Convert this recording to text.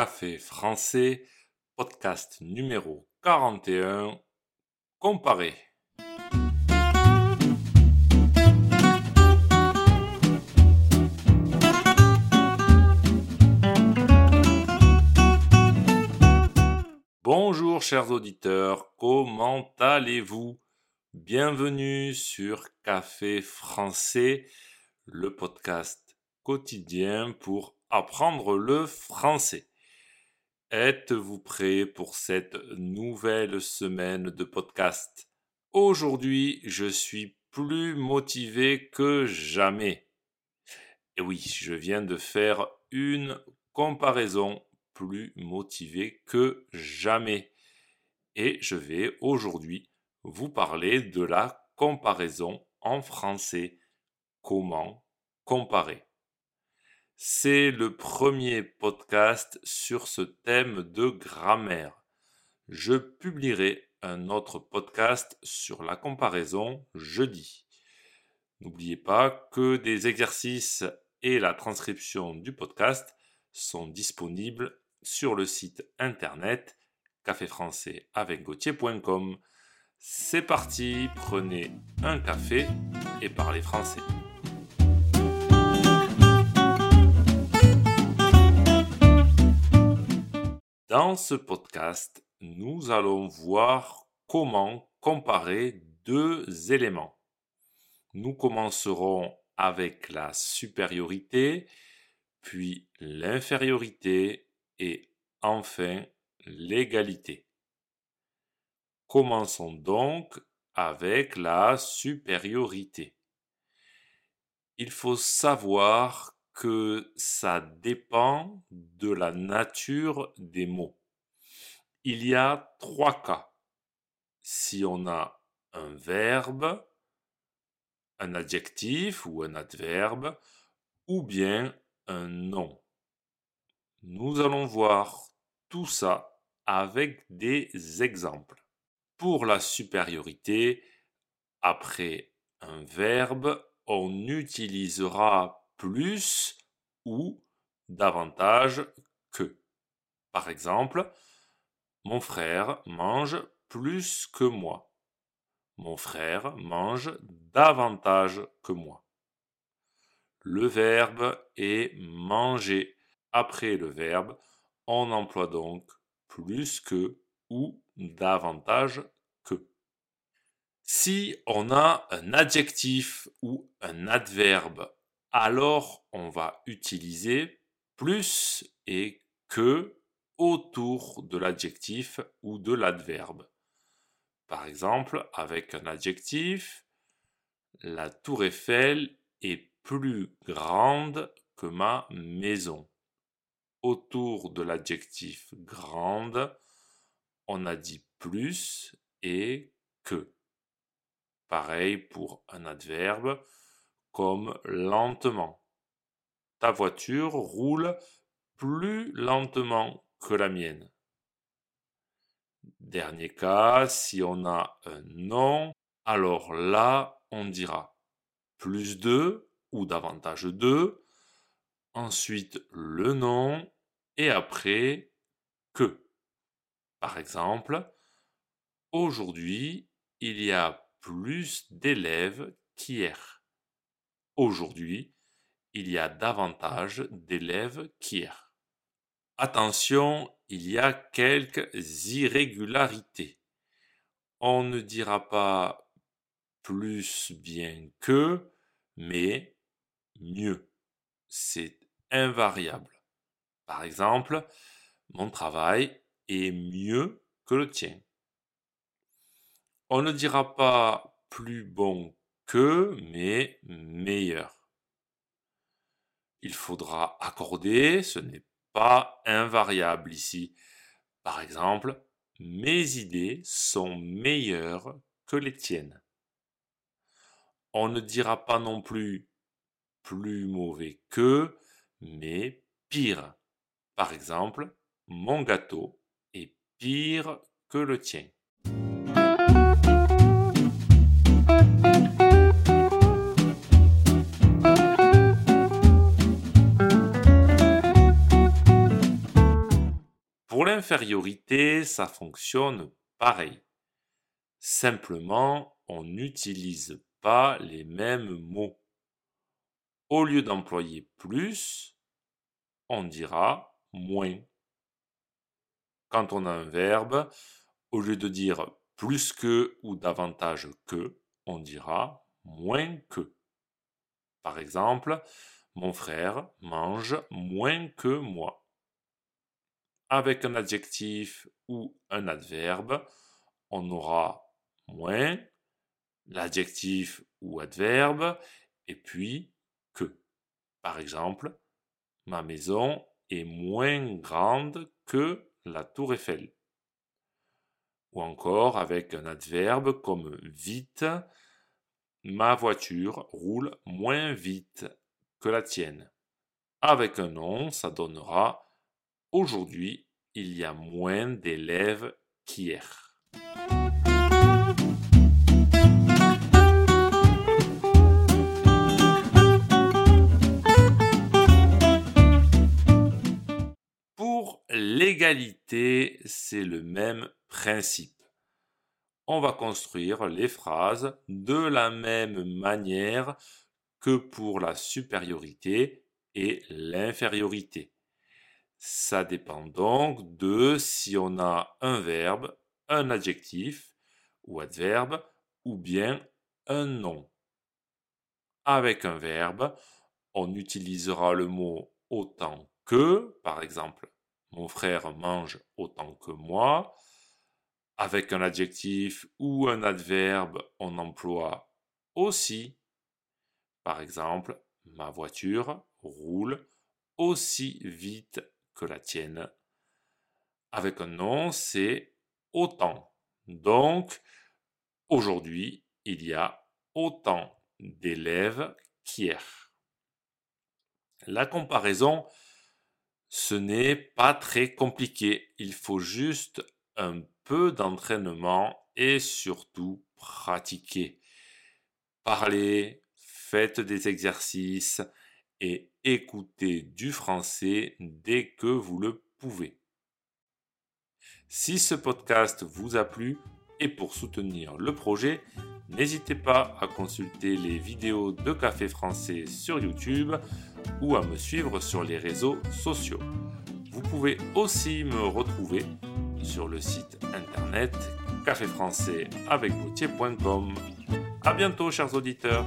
Café français, podcast numéro 41, comparé. Bonjour chers auditeurs, comment allez-vous? Bienvenue sur Café français, le podcast quotidien pour apprendre le français. Êtes-vous prêt pour cette nouvelle semaine de podcast? Aujourd'hui, je suis plus motivé que jamais. Et oui, je viens de faire une comparaison plus motivé que jamais. Et je vais aujourd'hui vous parler de la comparaison en français. Comment comparer? C'est le premier podcast sur ce thème de grammaire. Je publierai un autre podcast sur la comparaison jeudi. N'oubliez pas que des exercices et la transcription du podcast sont disponibles sur le site internet caféfrançais avec C'est parti, prenez un café et parlez français. Dans ce podcast, nous allons voir comment comparer deux éléments. Nous commencerons avec la supériorité, puis l'infériorité et enfin l'égalité. Commençons donc avec la supériorité. Il faut savoir que ça dépend de la nature des mots. Il y a trois cas. Si on a un verbe, un adjectif ou un adverbe, ou bien un nom. Nous allons voir tout ça avec des exemples. Pour la supériorité, après un verbe, on utilisera plus ou davantage que. Par exemple, mon frère mange plus que moi. Mon frère mange davantage que moi. Le verbe est manger. Après le verbe, on emploie donc plus que ou davantage que. Si on a un adjectif ou un adverbe alors on va utiliser plus et que autour de l'adjectif ou de l'adverbe. Par exemple, avec un adjectif, la tour Eiffel est plus grande que ma maison. Autour de l'adjectif grande, on a dit plus et que. Pareil pour un adverbe, comme lentement. Ta voiture roule plus lentement que la mienne. Dernier cas, si on a un nom, alors là, on dira plus de ou davantage de, ensuite le nom et après que. Par exemple, aujourd'hui, il y a plus d'élèves qu'hier. Aujourd'hui, il y a davantage d'élèves qu'hier. Attention, il y a quelques irrégularités. On ne dira pas plus bien que, mais mieux. C'est invariable. Par exemple, mon travail est mieux que le tien. On ne dira pas plus bon mais meilleur. Il faudra accorder, ce n'est pas invariable ici. Par exemple, mes idées sont meilleures que les tiennes. On ne dira pas non plus plus mauvais que, mais pire. Par exemple, mon gâteau est pire que le tien. Pour l'infériorité, ça fonctionne pareil. Simplement, on n'utilise pas les mêmes mots. Au lieu d'employer plus, on dira moins. Quand on a un verbe, au lieu de dire plus que ou davantage que, on dira moins que. Par exemple, mon frère mange moins que moi. Avec un adjectif ou un adverbe, on aura moins, l'adjectif ou adverbe, et puis que. Par exemple, ma maison est moins grande que la tour Eiffel. Ou encore avec un adverbe comme vite, ma voiture roule moins vite que la tienne. Avec un nom, ça donnera aujourd'hui, il y a moins d'élèves qu'hier. Pour l'égalité, c'est le même principe. On va construire les phrases de la même manière que pour la supériorité et l'infériorité. Ça dépend donc de si on a un verbe, un adjectif ou adverbe ou bien un nom. Avec un verbe, on utilisera le mot autant que, par exemple, mon frère mange autant que moi. Avec un adjectif ou un adverbe, on emploie aussi. Par exemple, ma voiture roule aussi vite la tienne. Avec un nom, c'est autant. Donc, aujourd'hui, il y a autant d'élèves qu'hier. La comparaison, ce n'est pas très compliqué. Il faut juste un peu d'entraînement et surtout pratiquer. Parlez, faites des exercices et écoutez du français dès que vous le pouvez. Si ce podcast vous a plu et pour soutenir le projet, n'hésitez pas à consulter les vidéos de Café Français sur YouTube ou à me suivre sur les réseaux sociaux. Vous pouvez aussi me retrouver sur le site internet caféfrançais avec À bientôt, chers auditeurs!